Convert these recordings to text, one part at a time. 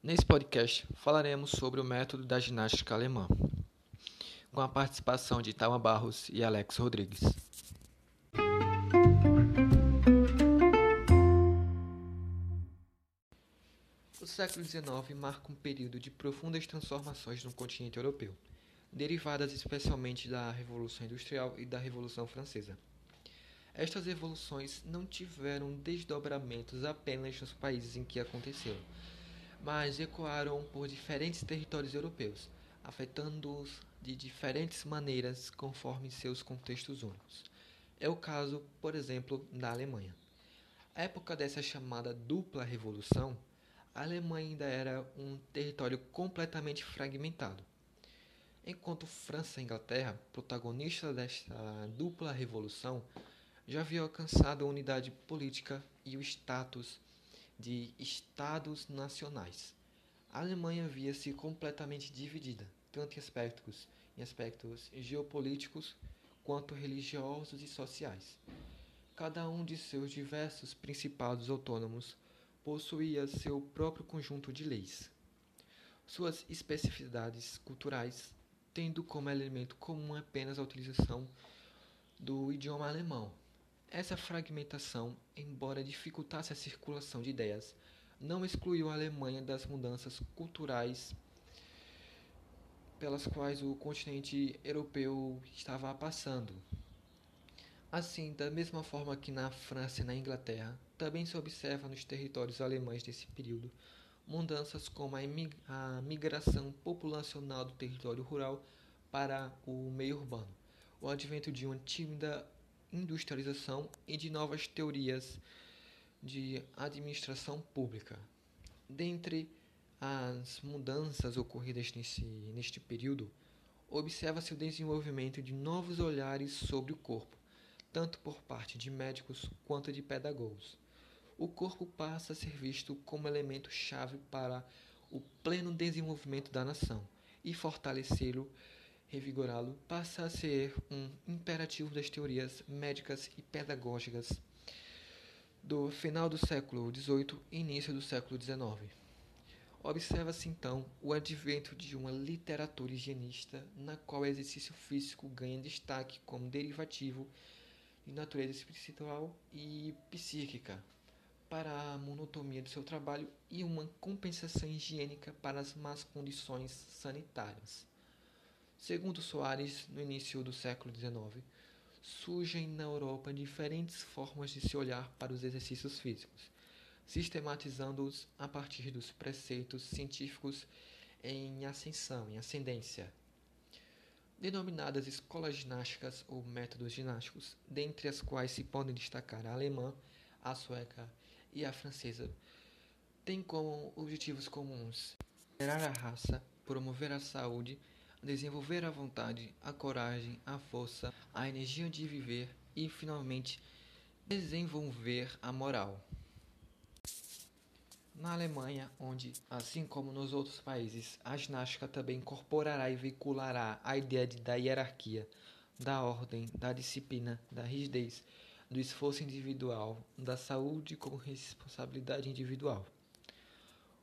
Nesse podcast falaremos sobre o método da ginástica alemã, com a participação de Tama Barros e Alex Rodrigues. O século XIX marca um período de profundas transformações no continente europeu, derivadas especialmente da Revolução Industrial e da Revolução Francesa. Estas evoluções não tiveram desdobramentos apenas nos países em que aconteceram, mas ecoaram por diferentes territórios europeus, afetando-os de diferentes maneiras conforme seus contextos únicos. É o caso, por exemplo, da Alemanha. A época dessa chamada dupla revolução, a Alemanha ainda era um território completamente fragmentado. Enquanto França e Inglaterra, protagonistas desta dupla revolução, já havia alcançado a unidade política e o status de estados nacionais. A Alemanha via-se completamente dividida, tanto em aspectos, em aspectos geopolíticos quanto religiosos e sociais. Cada um de seus diversos principados autônomos possuía seu próprio conjunto de leis. Suas especificidades culturais tendo como elemento comum apenas a utilização do idioma alemão, essa fragmentação, embora dificultasse a circulação de ideias, não excluiu a Alemanha das mudanças culturais pelas quais o continente europeu estava passando. Assim, da mesma forma que na França e na Inglaterra, também se observa nos territórios alemães desse período mudanças como a migração populacional do território rural para o meio urbano, o advento de uma tímida industrialização e de novas teorias de administração pública. Dentre as mudanças ocorridas nesse, neste período, observa-se o desenvolvimento de novos olhares sobre o corpo, tanto por parte de médicos quanto de pedagogos. O corpo passa a ser visto como elemento chave para o pleno desenvolvimento da nação e fortalecê-lo revigorá-lo passa a ser um imperativo das teorias médicas e pedagógicas do final do século XVIII e início do século XIX. Observa-se então o advento de uma literatura higienista na qual o exercício físico ganha destaque como derivativo de natureza espiritual e psíquica para a monotonia do seu trabalho e uma compensação higiênica para as más condições sanitárias. Segundo Soares, no início do século XIX, surgem na Europa diferentes formas de se olhar para os exercícios físicos, sistematizando-os a partir dos preceitos científicos em ascensão, em ascendência, denominadas escolas ginásticas ou métodos ginásticos, dentre as quais se podem destacar a alemã, a sueca e a francesa, têm como objetivos comuns gerar a raça, promover a saúde desenvolver a vontade, a coragem, a força, a energia de viver e, finalmente, desenvolver a moral. Na Alemanha, onde, assim como nos outros países, a ginástica também incorporará e veiculará a ideia de, da hierarquia, da ordem, da disciplina, da rigidez, do esforço individual, da saúde como responsabilidade individual.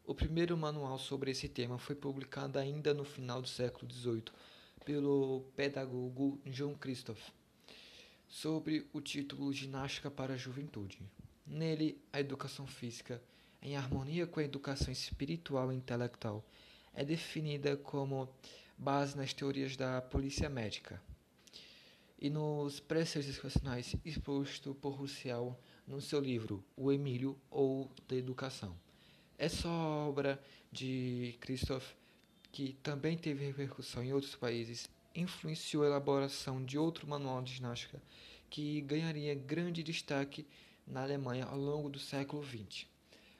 O primeiro manual sobre esse tema foi publicado ainda no final do século XVIII pelo pedagogo John Christoph, sobre o título Ginástica para a Juventude. Nele, a educação física, em harmonia com a educação espiritual e intelectual, é definida como base nas teorias da polícia médica e nos preceitos educacionais exposto por Russell no seu livro O Emílio ou da Educação. Essa obra de Christoph, que também teve repercussão em outros países, influenciou a elaboração de outro manual de ginástica que ganharia grande destaque na Alemanha ao longo do século XX,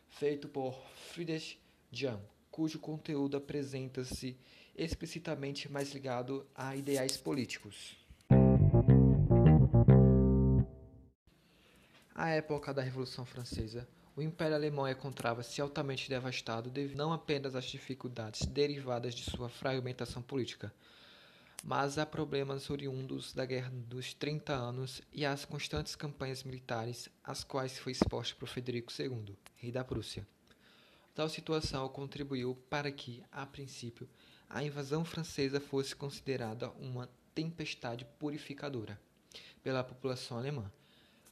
feito por Friedrich Jahn, cujo conteúdo apresenta-se explicitamente mais ligado a ideais políticos. A época da Revolução Francesa o Império Alemão encontrava-se altamente devastado devido não apenas às dificuldades derivadas de sua fragmentação política, mas a problemas oriundos da Guerra dos Trinta Anos e às constantes campanhas militares às quais foi exposto por Federico II, rei da Prússia. Tal situação contribuiu para que, a princípio, a invasão francesa fosse considerada uma tempestade purificadora pela população alemã.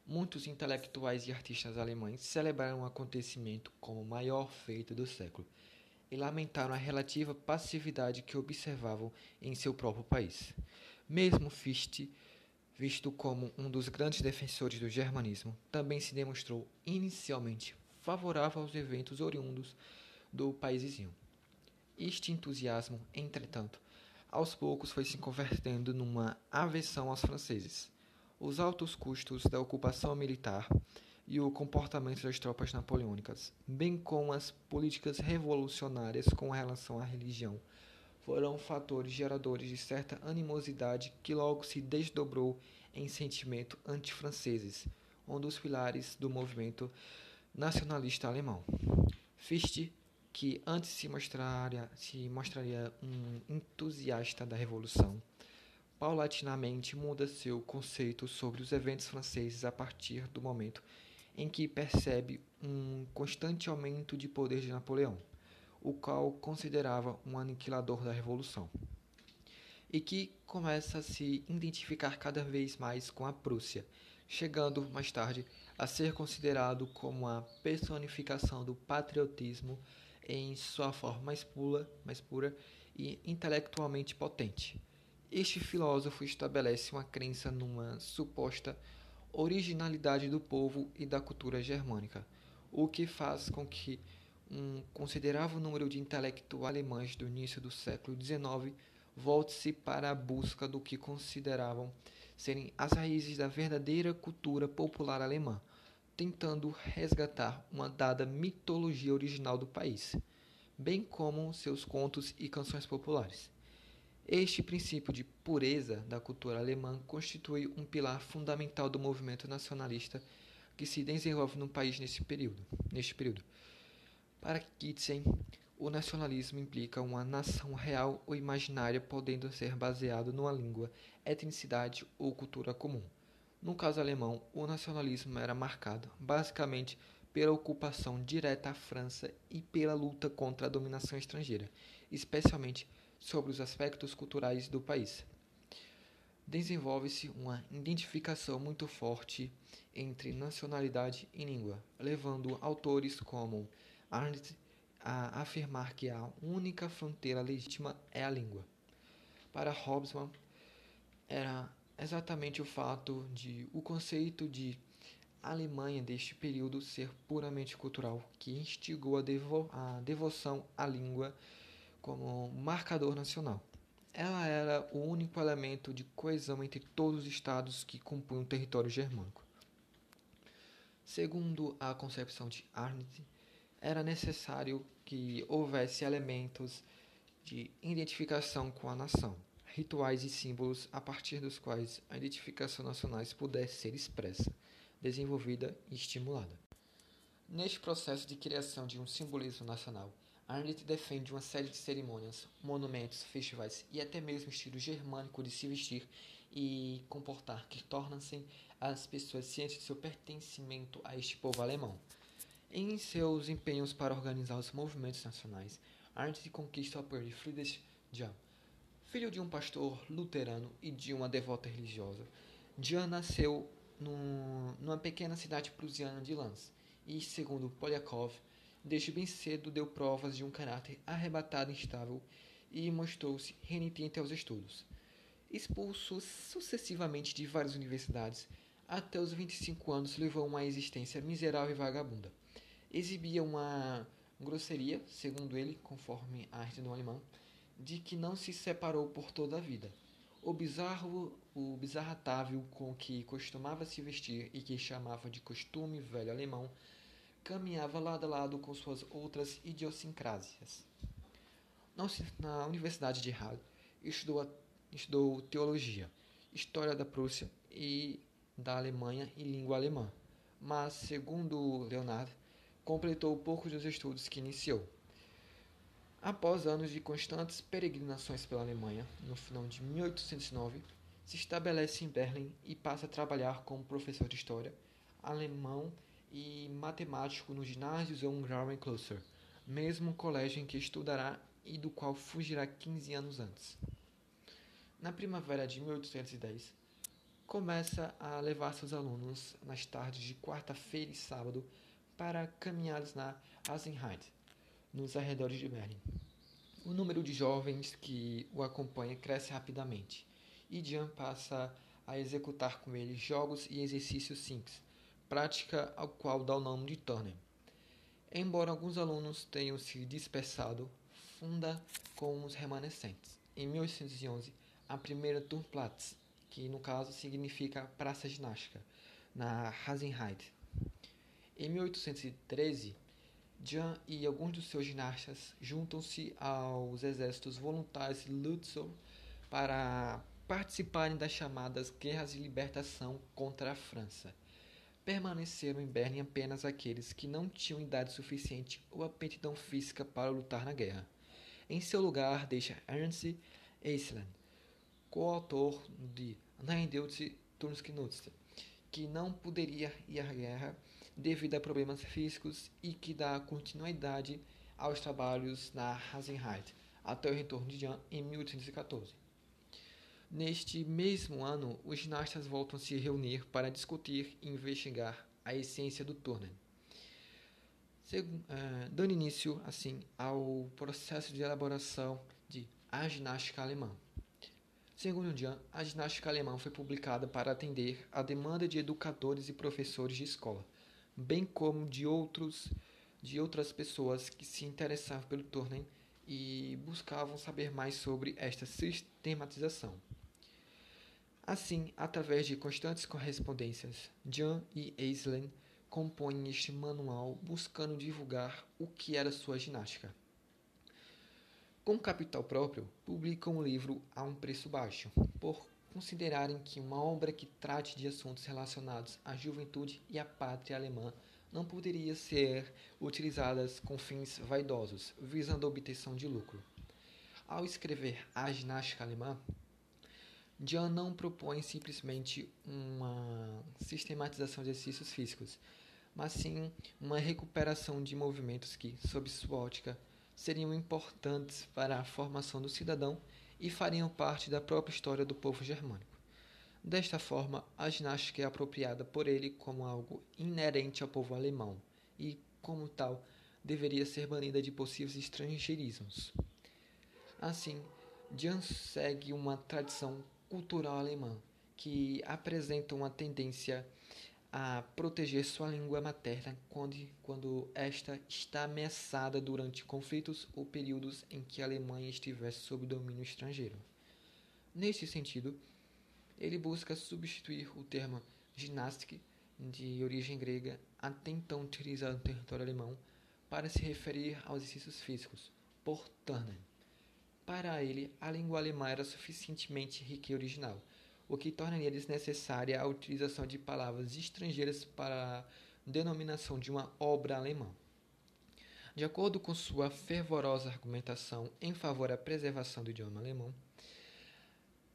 Muitos intelectuais e artistas alemães celebraram o acontecimento como o maior feito do século e lamentaram a relativa passividade que observavam em seu próprio país. Mesmo Fichte, visto como um dos grandes defensores do germanismo, também se demonstrou inicialmente favorável aos eventos oriundos do país vizinho. Este entusiasmo, entretanto, aos poucos foi se convertendo numa aversão aos franceses. Os altos custos da ocupação militar e o comportamento das tropas napoleônicas, bem como as políticas revolucionárias com relação à religião, foram fatores geradores de certa animosidade que logo se desdobrou em sentimento antifranceses, um dos pilares do movimento nacionalista alemão. Fichte, que antes se mostraria, se mostraria um entusiasta da Revolução, paulatinamente muda seu conceito sobre os eventos franceses a partir do momento em que percebe um constante aumento de poder de Napoleão, o qual considerava um aniquilador da Revolução, e que começa a se identificar cada vez mais com a Prússia, chegando mais tarde a ser considerado como a personificação do patriotismo em sua forma mais pura, mais pura e intelectualmente potente. Este filósofo estabelece uma crença numa suposta originalidade do povo e da cultura germânica, o que faz com que um considerável número de intelectuais alemães do início do século XIX volte-se para a busca do que consideravam serem as raízes da verdadeira cultura popular alemã, tentando resgatar uma dada mitologia original do país, bem como seus contos e canções populares. Este princípio de pureza da cultura alemã constitui um pilar fundamental do movimento nacionalista que se desenvolve no país nesse período. Neste período. Para Kitzen, o nacionalismo implica uma nação real ou imaginária podendo ser baseado numa língua, etnicidade ou cultura comum. No caso alemão, o nacionalismo era marcado, basicamente, pela ocupação direta à França e pela luta contra a dominação estrangeira, especialmente sobre os aspectos culturais do país. Desenvolve-se uma identificação muito forte entre nacionalidade e língua, levando autores como Arndt a afirmar que a única fronteira legítima é a língua. Para Hobsbawm, era exatamente o fato de o conceito de Alemanha deste período ser puramente cultural que instigou a, devo a devoção à língua como marcador nacional. Ela era o único elemento de coesão entre todos os estados que compunham o território germânico. Segundo a concepção de Arndt, era necessário que houvesse elementos de identificação com a nação, rituais e símbolos a partir dos quais a identificação nacional pudesse ser expressa, desenvolvida e estimulada. Neste processo de criação de um simbolismo nacional, Arndt defende uma série de cerimônias, monumentos, festivais e até mesmo estilo germânico de se vestir e comportar que tornam-se as pessoas cientes de seu pertencimento a este povo alemão. Em seus empenhos para organizar os movimentos nacionais, Arndt conquista o apoio de Friedrich Jan. Filho de um pastor luterano e de uma devota religiosa, Jan nasceu num, numa pequena cidade prussiana de Lanz e, segundo Polyakov, desde bem cedo deu provas de um caráter arrebatado e instável e mostrou-se renitente aos estudos. Expulso sucessivamente de várias universidades, até os 25 anos levou uma existência miserável e vagabunda. Exibia uma grosseria, segundo ele, conforme a arte do alemão, de que não se separou por toda a vida. O bizarro, o bizarratável com que costumava se vestir e que chamava de costume velho alemão, caminhava lado a lado com suas outras idiosincrasias. Na Universidade de Halle, estudou, estudou teologia, história da Prússia e da Alemanha e língua alemã, mas, segundo Leonard, completou poucos dos estudos que iniciou. Após anos de constantes peregrinações pela Alemanha, no final de 1809, se estabelece em Berlim e passa a trabalhar como professor de história alemão e matemático no ginásio Johann Kloster, mesmo colégio em que estudará e do qual fugirá 15 anos antes. Na primavera de 1810, começa a levar seus alunos nas tardes de quarta-feira e sábado para caminhadas na Asenheide, nos arredores de Berlim. O número de jovens que o acompanha cresce rapidamente e Jean passa a executar com ele jogos e exercícios simples, prática ao qual dá o nome de Turner. Embora alguns alunos tenham se dispersado, funda com os remanescentes. Em 1811, a primeira Turnplatz, que no caso significa praça ginástica, na Hasenheide. Em 1813, Jan e alguns dos seus ginastas juntam-se aos exércitos voluntários Lutzow para participarem das chamadas guerras de libertação contra a França. Permaneceram em Berlim apenas aqueles que não tinham idade suficiente ou aptidão física para lutar na guerra. Em seu lugar deixa Ernst Eisland, coautor de Nein Deutsche Turnsknutze, que não poderia ir à guerra devido a problemas físicos e que dá continuidade aos trabalhos na Hasenheit até o retorno de Jan em 1814. Neste mesmo ano, os ginastas voltam a se reunir para discutir e investigar a essência do turner, eh, dando início, assim, ao processo de elaboração de a ginástica alemã. Segundo Jan, a ginástica alemã foi publicada para atender à demanda de educadores e professores de escola, bem como de outros de outras pessoas que se interessavam pelo Turnen e buscavam saber mais sobre esta sistematização. Assim, através de constantes correspondências, Jan e Aislinn compõem este manual buscando divulgar o que era sua ginástica. Com capital próprio, publicam o livro a um preço baixo, por considerarem que uma obra que trate de assuntos relacionados à juventude e à pátria alemã não poderia ser utilizada com fins vaidosos, visando a obtenção de lucro. Ao escrever A Ginástica Alemã, Jan não propõe simplesmente uma sistematização de exercícios físicos, mas sim uma recuperação de movimentos que, sob sua ótica, seriam importantes para a formação do cidadão e fariam parte da própria história do povo germânico. Desta forma, a ginástica é apropriada por ele como algo inerente ao povo alemão e, como tal, deveria ser banida de possíveis estrangeirismos. Assim, Jan segue uma tradição cultural alemã que apresenta uma tendência a proteger sua língua materna quando, quando esta está ameaçada durante conflitos ou períodos em que a Alemanha estivesse sob domínio estrangeiro. Neste sentido, ele busca substituir o termo ginástica, de origem grega, até então utilizado no território alemão, para se referir aos exercícios físicos, por Turnen. Para ele, a língua alemã era suficientemente rica e original, o que tornaria desnecessária a utilização de palavras estrangeiras para a denominação de uma obra alemã. De acordo com sua fervorosa argumentação em favor da preservação do idioma alemão,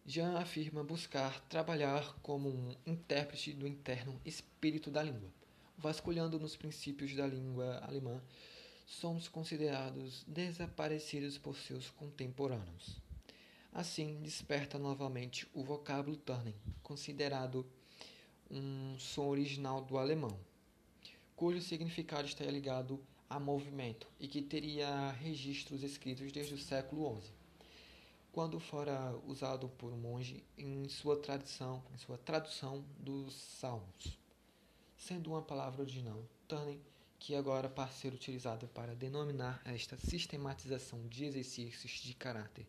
Jean afirma buscar trabalhar como um intérprete do interno espírito da língua. Vasculhando nos princípios da língua alemã, somos considerados desaparecidos por seus contemporâneos. Assim, desperta novamente o vocábulo Turnen, considerado um som original do alemão, cujo significado está ligado a movimento e que teria registros escritos desde o século XI, quando fora usado por um monge em sua tradição, em sua tradução dos Salmos, sendo uma palavra original, Turnen, que agora passa a ser utilizada para denominar esta sistematização de exercícios de caráter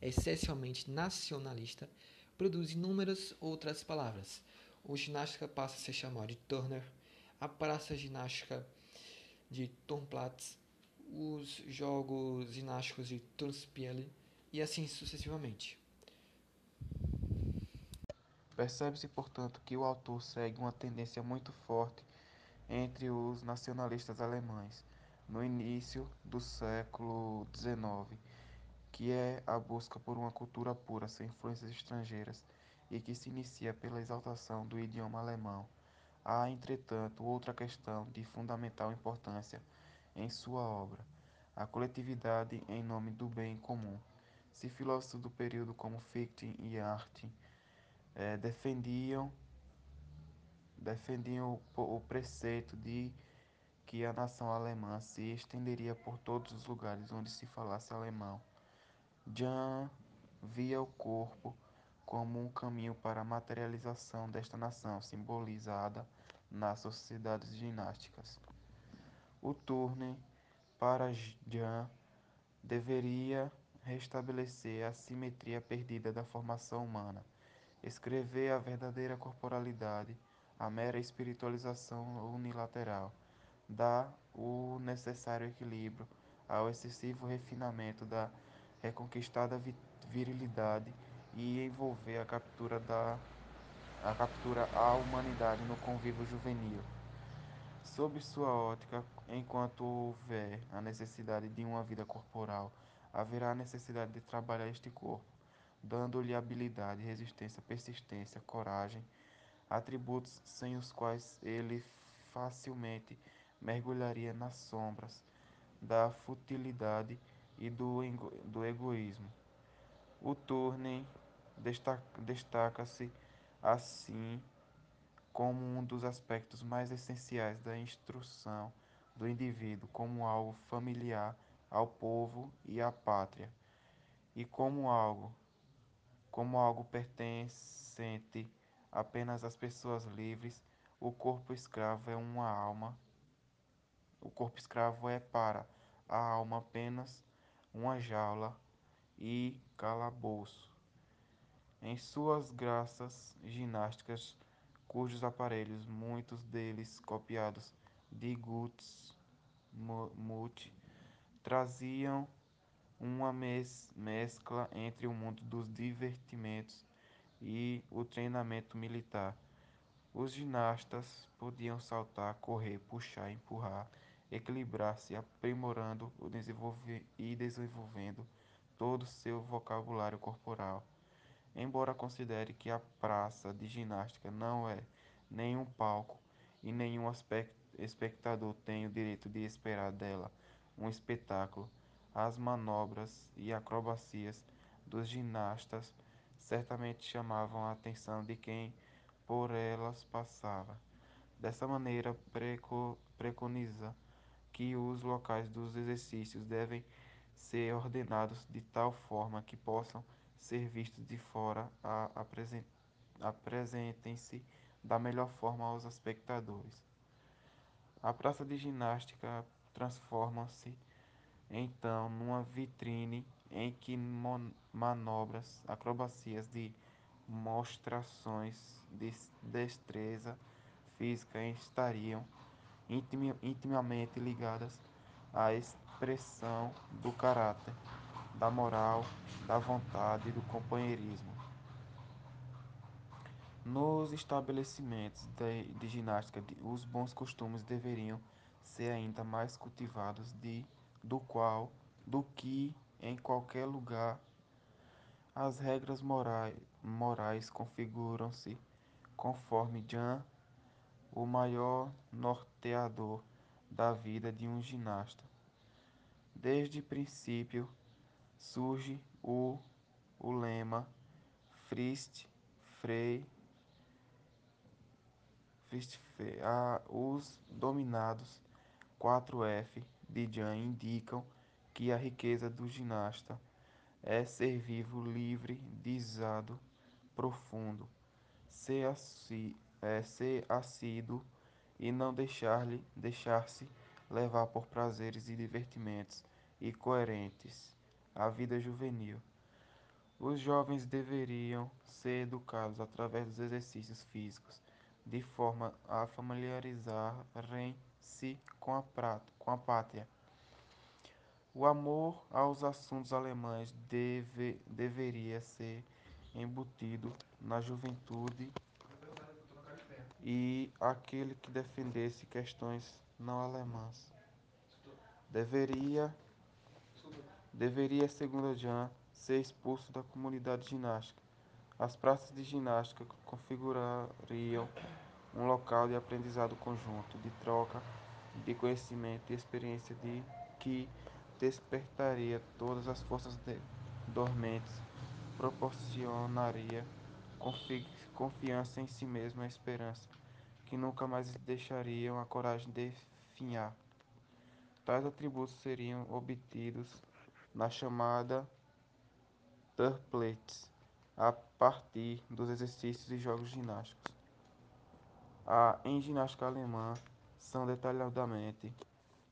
essencialmente nacionalista, produz inúmeras outras palavras. O ginástica passa a ser chamado de Turner, a praça ginástica de Turnplatz, os jogos ginásticos de Turnspiele e assim sucessivamente. Percebe-se, portanto, que o autor segue uma tendência muito forte entre os nacionalistas alemães no início do século XIX que é a busca por uma cultura pura, sem influências estrangeiras, e que se inicia pela exaltação do idioma alemão. Há, entretanto, outra questão de fundamental importância em sua obra, a coletividade em nome do bem comum. Se filósofos do período como Fichte e Artin eh, defendiam defendiam o, o preceito de que a nação alemã se estenderia por todos os lugares onde se falasse alemão. Jan via o corpo como um caminho para a materialização desta nação, simbolizada nas sociedades ginásticas. O turne para Jan deveria restabelecer a simetria perdida da formação humana, escrever a verdadeira corporalidade, a mera espiritualização unilateral, dar o necessário equilíbrio ao excessivo refinamento da reconquistada virilidade e envolver a captura da a captura à humanidade no convívio juvenil. Sob sua ótica, enquanto houver a necessidade de uma vida corporal, haverá a necessidade de trabalhar este corpo, dando-lhe habilidade, resistência, persistência, coragem, atributos sem os quais ele facilmente mergulharia nas sombras da futilidade e do, do egoísmo. O Turner destaca-se assim como um dos aspectos mais essenciais da instrução do indivíduo como algo familiar ao povo e à pátria, e como algo como algo pertencente apenas às pessoas livres, o corpo escravo é uma alma. O corpo escravo é para a alma apenas uma jaula e calabouço. Em suas graças ginásticas, cujos aparelhos, muitos deles copiados de Guts Mut, traziam uma mes mescla entre o mundo dos divertimentos e o treinamento militar. Os ginastas podiam saltar, correr, puxar, empurrar, equilibrar-se, aprimorando e desenvolvendo todo o seu vocabulário corporal. Embora considere que a praça de ginástica não é nenhum palco e nenhum espectador tem o direito de esperar dela um espetáculo, as manobras e acrobacias dos ginastas certamente chamavam a atenção de quem por elas passava. Dessa maneira, preco, preconiza que os locais dos exercícios devem ser ordenados de tal forma que possam ser vistos de fora apresentem-se da melhor forma aos espectadores. A praça de ginástica transforma-se então numa vitrine em que manobras, acrobacias de mostrações de destreza física estariam intimamente ligadas à expressão do caráter, da moral, da vontade e do companheirismo. Nos estabelecimentos de, de ginástica, os bons costumes deveriam ser ainda mais cultivados de, do qual do que em qualquer lugar. As regras morais, morais configuram-se conforme Jan, o maior norteador da vida de um ginasta. Desde princípio surge o, o lema Frist. Ah, os dominados 4F de Jan indicam que a riqueza do ginasta é ser vivo, livre, disado, profundo, ser, assi, é, ser assíduo e não deixar-lhe deixar-se levar por prazeres e divertimentos e coerentes à vida juvenil. Os jovens deveriam ser educados através dos exercícios físicos, de forma a familiarizarem-se com a, com a pátria. O amor aos assuntos alemães deve, deveria ser embutido na juventude e aquele que defendesse questões não alemãs. Deveria deveria segundo Jean ser expulso da comunidade ginástica. As praças de ginástica configurariam um local de aprendizado conjunto de troca de conhecimento e experiência de que despertaria todas as forças dormentes, proporcionaria confiança em si mesmo e esperança, que nunca mais deixariam a coragem definhar. Tais atributos seriam obtidos na chamada Turplettes, a partir dos exercícios e jogos ginásticos. A, em ginástica alemã são detalhadamente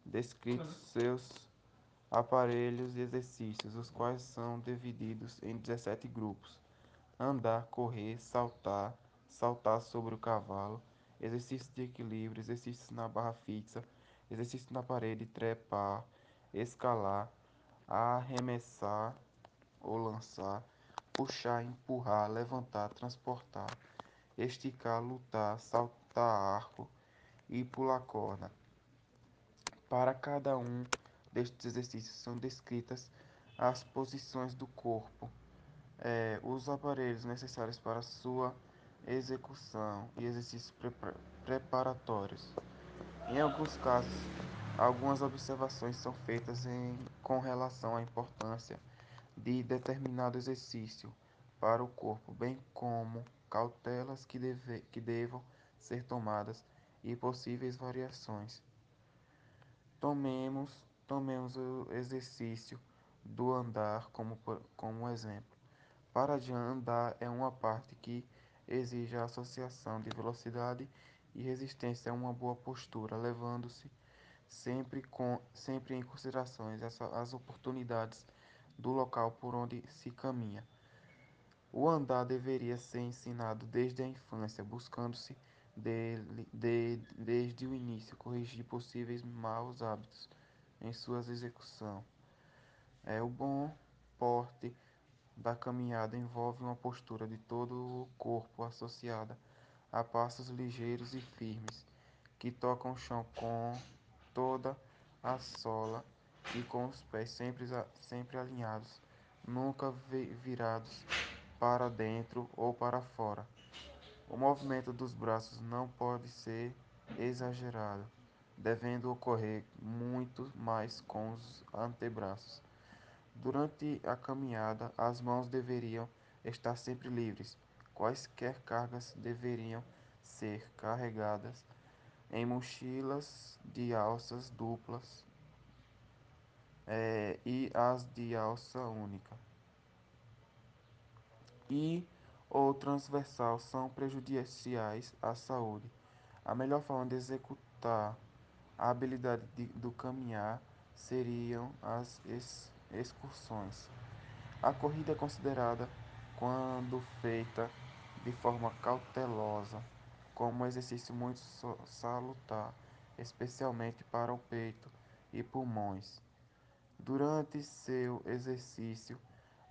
descritos seus aparelhos e exercícios, os quais são divididos em 17 grupos: andar, correr, saltar, saltar sobre o cavalo, exercícios de equilíbrio, exercícios na barra fixa, exercício na parede, trepar, escalar, arremessar ou lançar, puxar, empurrar, levantar, transportar, esticar, lutar, saltar arco e pular corda. Para cada um destes exercícios são descritas as posições do corpo, é, os aparelhos necessários para sua execução e exercícios preparatórios. Em alguns casos, algumas observações são feitas em, com relação à importância de determinado exercício para o corpo, bem como cautelas que, deve, que devam ser tomadas e possíveis variações. Tomemos, tomemos o exercício do andar como, como exemplo. Para de andar é uma parte que exige a associação de velocidade e resistência a uma boa postura, levando-se sempre, com, sempre em consideração as, as oportunidades do local por onde se caminha. O andar deveria ser ensinado desde a infância, buscando-se de, de, desde o início corrigir possíveis maus hábitos em sua execução. É o bom porte da caminhada envolve uma postura de todo o corpo associada a passos ligeiros e firmes, que tocam o chão com toda a sola e com os pés sempre, sempre alinhados, nunca virados para dentro ou para fora. O movimento dos braços não pode ser exagerado, devendo ocorrer muito mais com os antebraços. Durante a caminhada, as mãos deveriam estar sempre livres. Quaisquer cargas deveriam ser carregadas em mochilas de alças duplas é, e as de alça única. E ou transversal são prejudiciais à saúde. A melhor forma de executar a habilidade de, do caminhar seriam as excursões. A corrida é considerada, quando feita de forma cautelosa, como um exercício muito salutar, especialmente para o peito e pulmões. Durante seu exercício,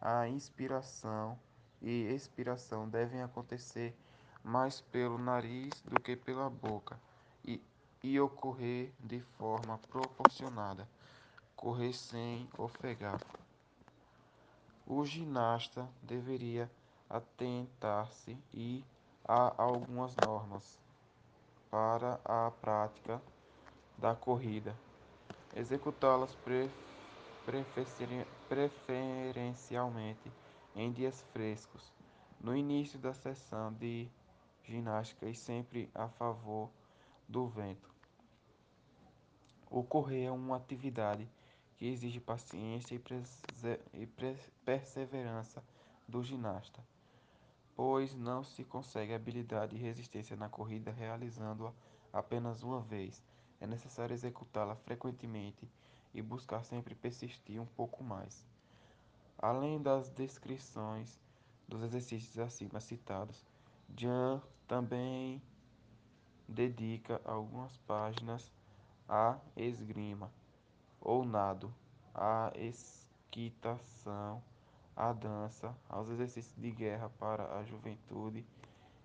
a inspiração e expiração devem acontecer mais pelo nariz do que pela boca e, e ocorrer de forma proporcionada, correr sem ofegar. O ginasta deveria atentar-se e a algumas normas para a prática da corrida, executá-las pre preferencialmente em dias frescos, no início da sessão de ginástica e sempre a favor do vento. O correr é uma atividade que exige paciência e perseverança do ginasta, pois não se consegue habilidade e resistência na corrida realizando-a apenas uma vez. É necessário executá-la frequentemente e buscar sempre persistir um pouco mais. Além das descrições dos exercícios acima citados, Jan também dedica algumas páginas à esgrima ou nado, à equitação, à dança, aos exercícios de guerra para a juventude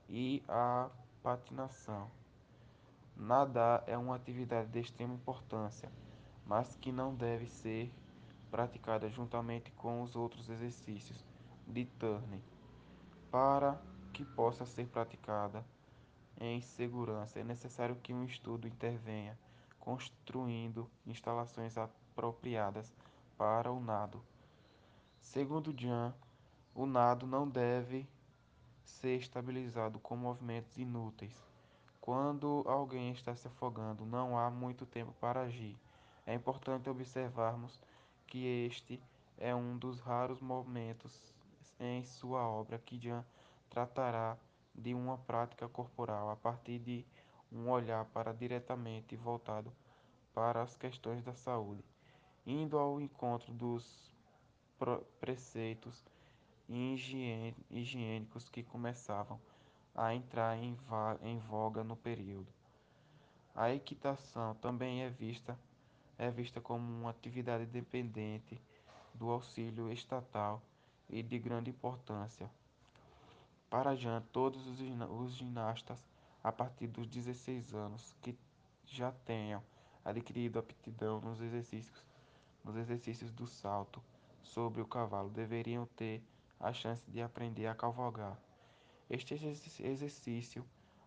e à patinação. Nadar é uma atividade de extrema importância, mas que não deve ser praticada juntamente com os outros exercícios de turning. Para que possa ser praticada em segurança, é necessário que um estudo intervenha, construindo instalações apropriadas para o nado. Segundo Jan, o nado não deve ser estabilizado com movimentos inúteis. Quando alguém está se afogando, não há muito tempo para agir. É importante observarmos que este é um dos raros momentos em sua obra que Jan tratará de uma prática corporal a partir de um olhar para diretamente voltado para as questões da saúde, indo ao encontro dos preceitos higiênicos que começavam a entrar em, voga no período. A equitação também é vista, é vista como uma atividade dependente do auxílio estatal e de grande importância. Para Jean, todos os ginastas a partir dos 16 anos que já tenham adquirido aptidão nos exercícios, nos exercícios do salto sobre o cavalo deveriam ter a chance de aprender a cavalgar. Este exercício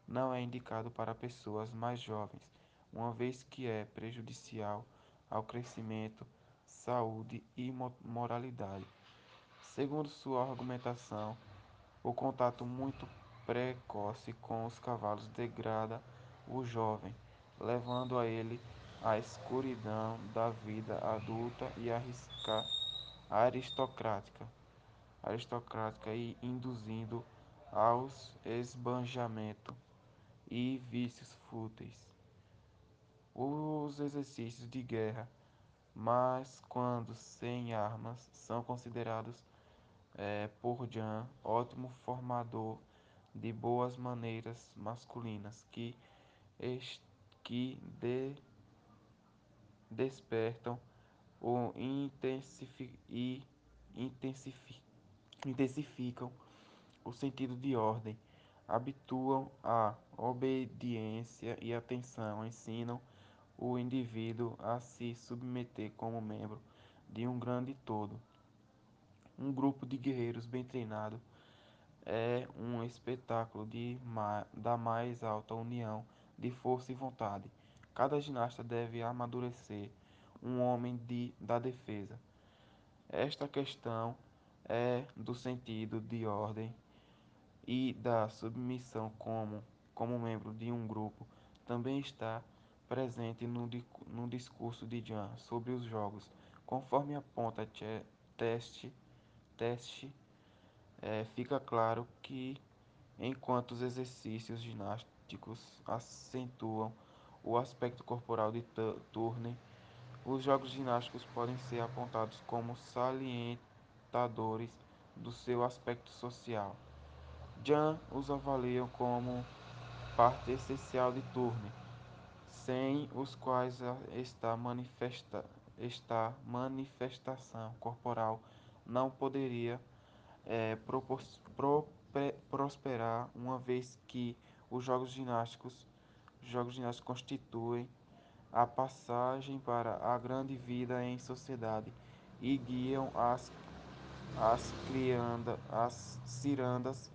não é indicado para pessoas mais jovens, uma vez que é prejudicial ao crescimento, saúde e moralidade. Segundo sua argumentação, o contato muito precoce com os cavalos degrada o jovem, levando a ele à escuridão da vida adulta e arrisca aristocrática aristocrática e induzindo aos esbanjamento e vícios fúteis. Os exercícios de guerra, mas quando sem armas, são considerados é, por Jan ótimo formador de boas maneiras masculinas que, que de, despertam o intensifi, e intensificam intensificam o sentido de ordem, habituam a obediência e atenção, ensinam o indivíduo a se submeter como membro de um grande todo. Um grupo de guerreiros bem treinado é um espetáculo de da mais alta união de força e vontade. Cada ginasta deve amadurecer um homem de, da defesa. Esta questão é do sentido de ordem e da submissão como, como membro de um grupo também está presente no, no discurso de Jan sobre os jogos, conforme aponta teste, teste é, fica claro que enquanto os exercícios ginásticos acentuam o aspecto corporal de Turner, os jogos ginásticos podem ser apontados como salientes portadores do seu aspecto social. Jan os avaliam como parte essencial de turno, sem os quais esta, manifesta, esta manifestação corporal não poderia é, pro, prosperar, uma vez que os jogos ginásticos, os jogos ginásticos constituem a passagem para a grande vida em sociedade e guiam as as criandas, as cirandas,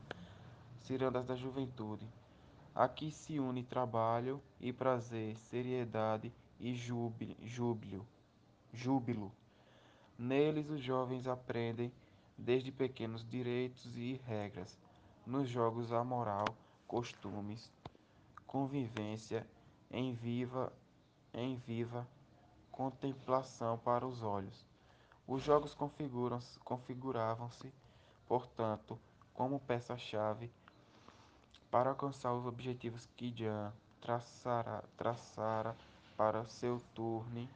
cirandas da juventude. Aqui se une trabalho e prazer, seriedade e júbilo, júbilo. Neles os jovens aprendem desde pequenos direitos e regras. Nos jogos a moral, costumes, convivência em viva, em viva contemplação para os olhos. Os jogos configuravam-se, portanto, como peça-chave para alcançar os objetivos que Jan traçara, traçara para seu turno,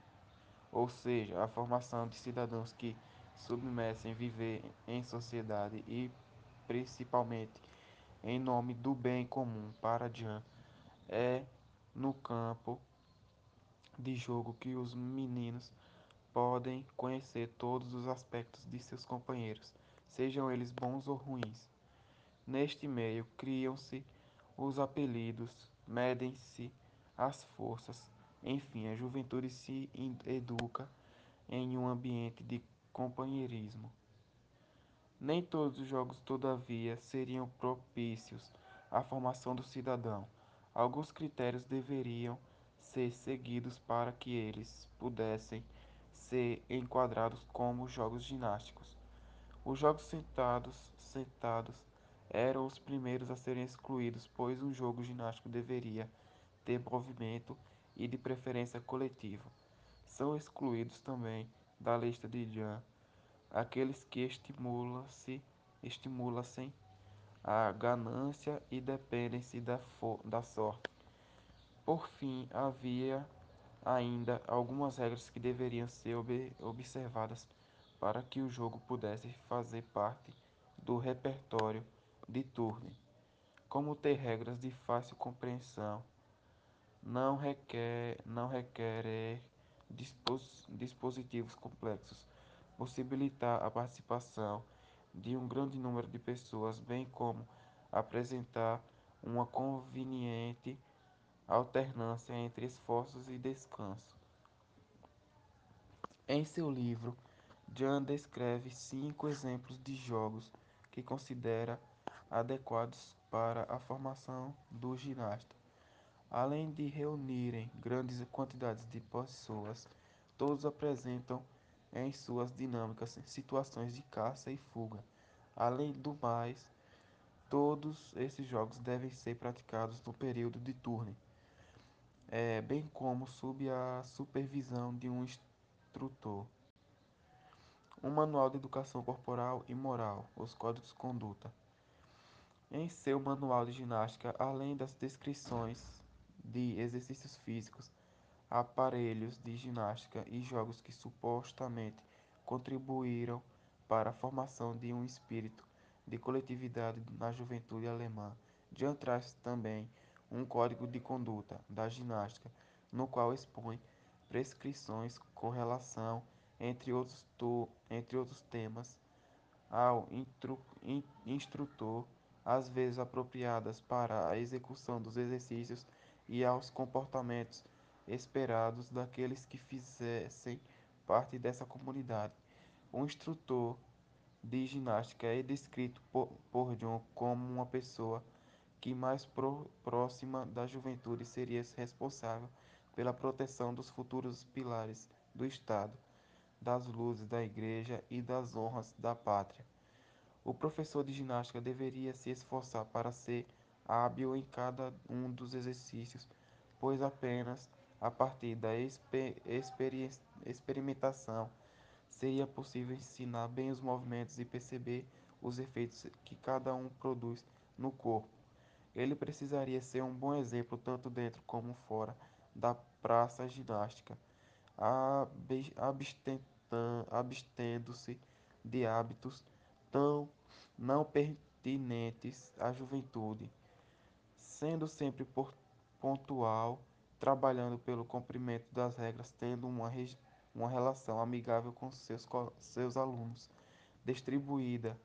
ou seja, a formação de cidadãos que submessem viver em sociedade e, principalmente, em nome do bem comum para Jan, é no campo de jogo que os meninos podem conhecer todos os aspectos de seus companheiros, sejam eles bons ou ruins. Neste meio criam-se os apelidos, medem-se as forças, enfim, a juventude se educa em um ambiente de companheirismo. Nem todos os jogos, todavia, seriam propícios à formação do cidadão. Alguns critérios deveriam ser seguidos para que eles pudessem ser enquadrados como jogos ginásticos. Os jogos sentados, sentados eram os primeiros a serem excluídos, pois um jogo ginástico deveria ter movimento e de preferência coletivo. São excluídos também da lista de Jan aqueles que estimula-se a ganância e dependem-se da, da sorte. Por fim, havia ainda algumas regras que deveriam ser ob observadas para que o jogo pudesse fazer parte do repertório de turno, como ter regras de fácil compreensão, não requer, não requerer dispositivos complexos, possibilitar a participação de um grande número de pessoas, bem como apresentar uma conveniente alternância entre esforços e descanso. Em seu livro, Jan descreve cinco exemplos de jogos que considera adequados para a formação do ginasta. Além de reunirem grandes quantidades de pessoas, todos apresentam em suas dinâmicas situações de caça e fuga. Além do mais, todos esses jogos devem ser praticados no período de turno, é, bem como sob a supervisão de um instrutor. Um manual de educação corporal e moral, os códigos de conduta. Em seu manual de ginástica, além das descrições de exercícios físicos, aparelhos de ginástica e jogos que supostamente contribuíram para a formação de um espírito de coletividade na juventude alemã. Jan traz também um código de conduta da ginástica, no qual expõe prescrições com relação, entre outros, entre outros temas, ao instrutor, às vezes apropriadas para a execução dos exercícios e aos comportamentos esperados daqueles que fizessem parte dessa comunidade. O instrutor de ginástica é descrito por, por John como uma pessoa que mais pro, próxima da juventude seria responsável pela proteção dos futuros pilares do Estado, das luzes da Igreja e das honras da pátria. O professor de ginástica deveria se esforçar para ser hábil em cada um dos exercícios, pois apenas a partir da exper experimentação seria possível ensinar bem os movimentos e perceber os efeitos que cada um produz no corpo. Ele precisaria ser um bom exemplo tanto dentro como fora da praça ginástica, abstendo-se de hábitos tão não pertinentes à juventude sendo sempre pontual, trabalhando pelo cumprimento das regras, tendo uma, uma relação amigável com seus, seus alunos, distribuída,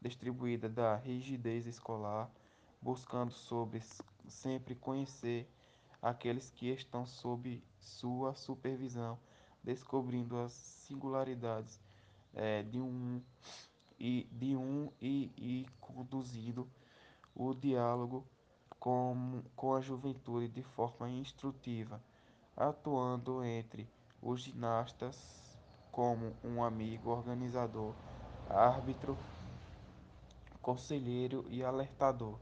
distribuída da rigidez escolar, buscando sobre sempre conhecer aqueles que estão sob sua supervisão, descobrindo as singularidades é, de um e de um e, e conduzindo o diálogo com, com a juventude de forma instrutiva, atuando entre os ginastas como um amigo organizador, árbitro, conselheiro e alertador.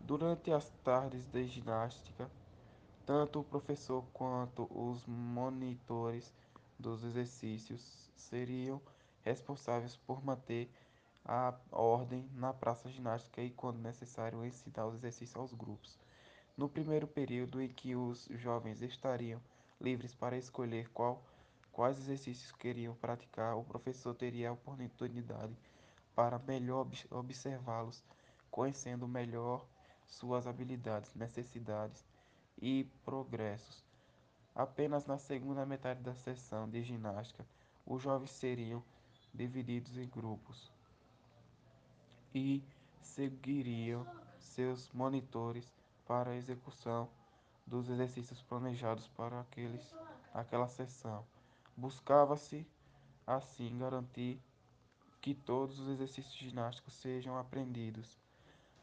Durante as tardes de ginástica, tanto o professor quanto os monitores dos exercícios seriam responsáveis por manter a ordem na praça ginástica e, quando necessário, ensinar os exercícios aos grupos. No primeiro período em que os jovens estariam livres para escolher qual, quais exercícios queriam praticar, o professor teria a oportunidade para melhor observá-los, conhecendo melhor suas habilidades, necessidades e progressos. Apenas na segunda metade da sessão de ginástica, os jovens seriam divididos em grupos e seguiriam seus monitores para a execução dos exercícios planejados para aqueles, aquela sessão. Buscava-se, assim, garantir que todos os exercícios ginásticos sejam aprendidos.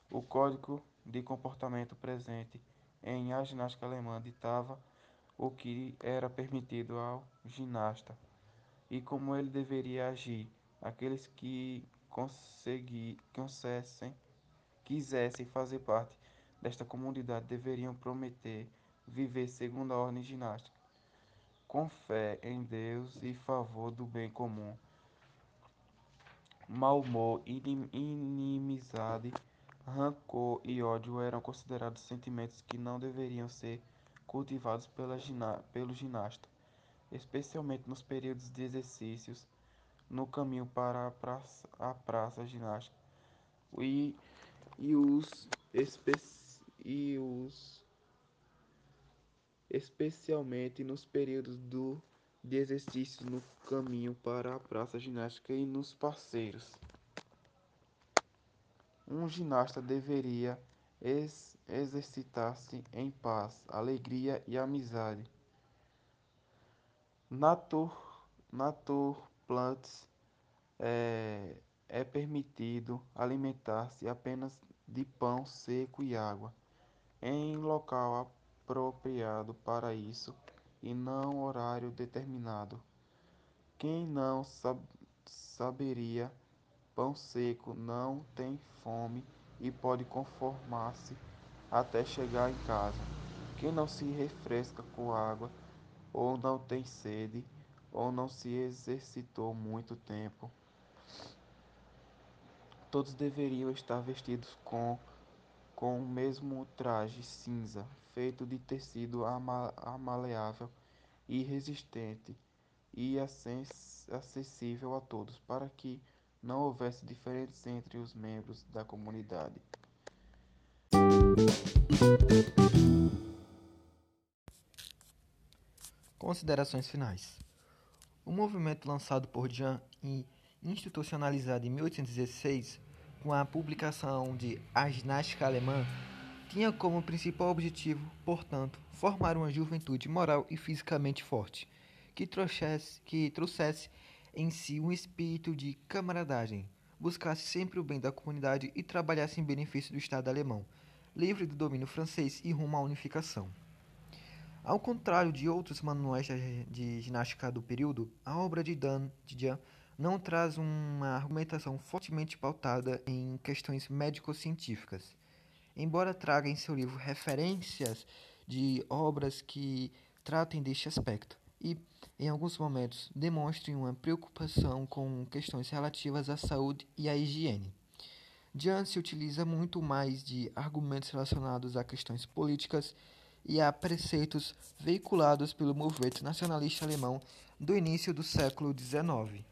O código de comportamento presente em A Ginástica Alemã ditava o que era permitido ao ginasta. e como ele deveria agir. Aqueles que consegui, consessem, quisessem fazer parte desta comunidade deveriam prometer viver segundo a ordem ginástica, com fé em Deus e favor do bem comum. Mau humor, inimizade, rancor e ódio eram considerados sentimentos que não deveriam ser cultivados pela, pelo ginasta, especialmente nos períodos de exercícios no caminho para a praça, a praça ginástica e, e, os, espe, e os especialmente nos períodos do, de exercícios no caminho para a praça ginástica e nos parceiros. Um ginasta deveria ex exercitar-se em paz, alegria e amizade. Natur, natur plantas é, é permitido alimentar-se apenas de pão seco e água, em local apropriado para isso e não horário determinado. Quem não sab saberia Pão seco não tem fome e pode conformar-se até chegar em casa. Quem não se refresca com água, ou não tem sede, ou não se exercitou muito tempo, todos deveriam estar vestidos com, com o mesmo traje cinza, feito de tecido ama, amaleável e resistente e acessível a todos, para que não houvesse diferenças entre os membros da comunidade. Considerações finais. O movimento lançado por Jean e institucionalizado em 1816, com a publicação de A Ginástica Alemã, tinha como principal objetivo, portanto, formar uma juventude moral e fisicamente forte, que trouxesse, que trouxesse em si um espírito de camaradagem, buscasse sempre o bem da comunidade e trabalhasse em benefício do Estado alemão, livre do domínio francês e rumo à unificação. Ao contrário de outros manuais de ginástica do período, a obra de Dan de Jan não traz uma argumentação fortemente pautada em questões médico-científicas. Embora traga em seu livro referências de obras que tratem deste aspecto, e, em alguns momentos, demonstrem uma preocupação com questões relativas à saúde e à higiene. Jan se utiliza muito mais de argumentos relacionados a questões políticas e a preceitos veiculados pelo movimento nacionalista alemão do início do século XIX.